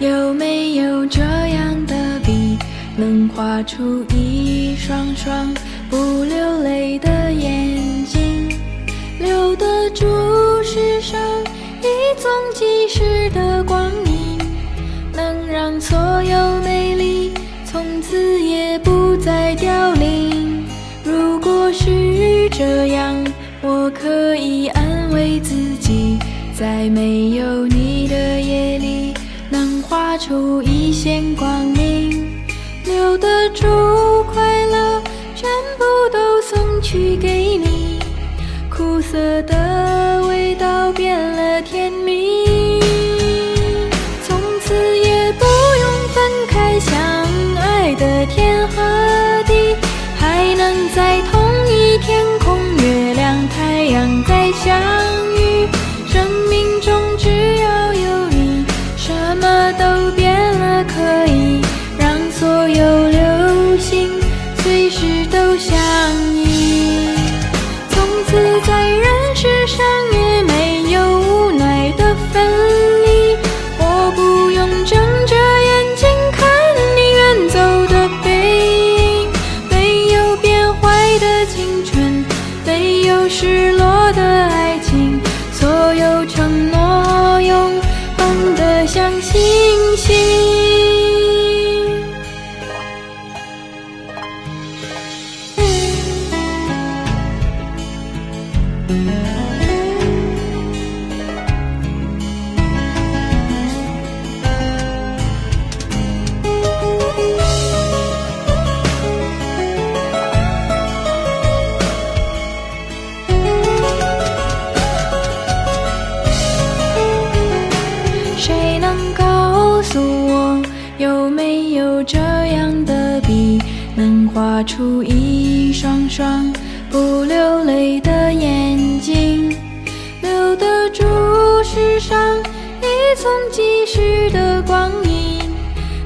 有没有这样的笔，能画出一双双不流泪的眼睛，留得住世上一纵即逝的光阴，能让所有美丽从此也不再凋零？如果是这样，我可以安慰自己，在没有你的夜里。出一线光明。留得住快乐，全部都送去给你。苦涩的味道变了甜蜜，从此也不用分开，相爱的天和地，还能在同一天空，月亮太阳再相遇。生命能画出一双双不流泪的眼睛，留得住世上一纵即逝的光阴，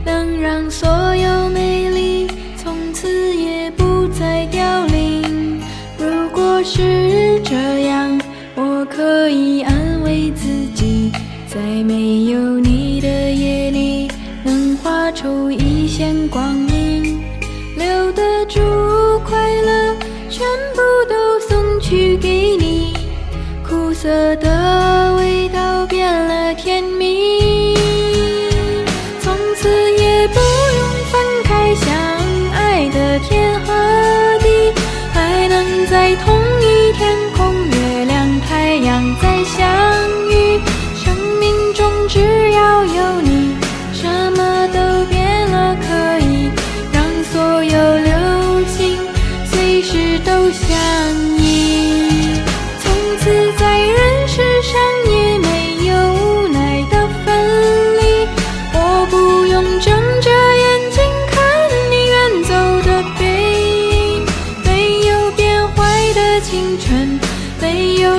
能让所有美丽从此也不再凋零。如果是这样，我可以安慰自己，在没有去给你。苦涩的味道变了甜蜜，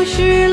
是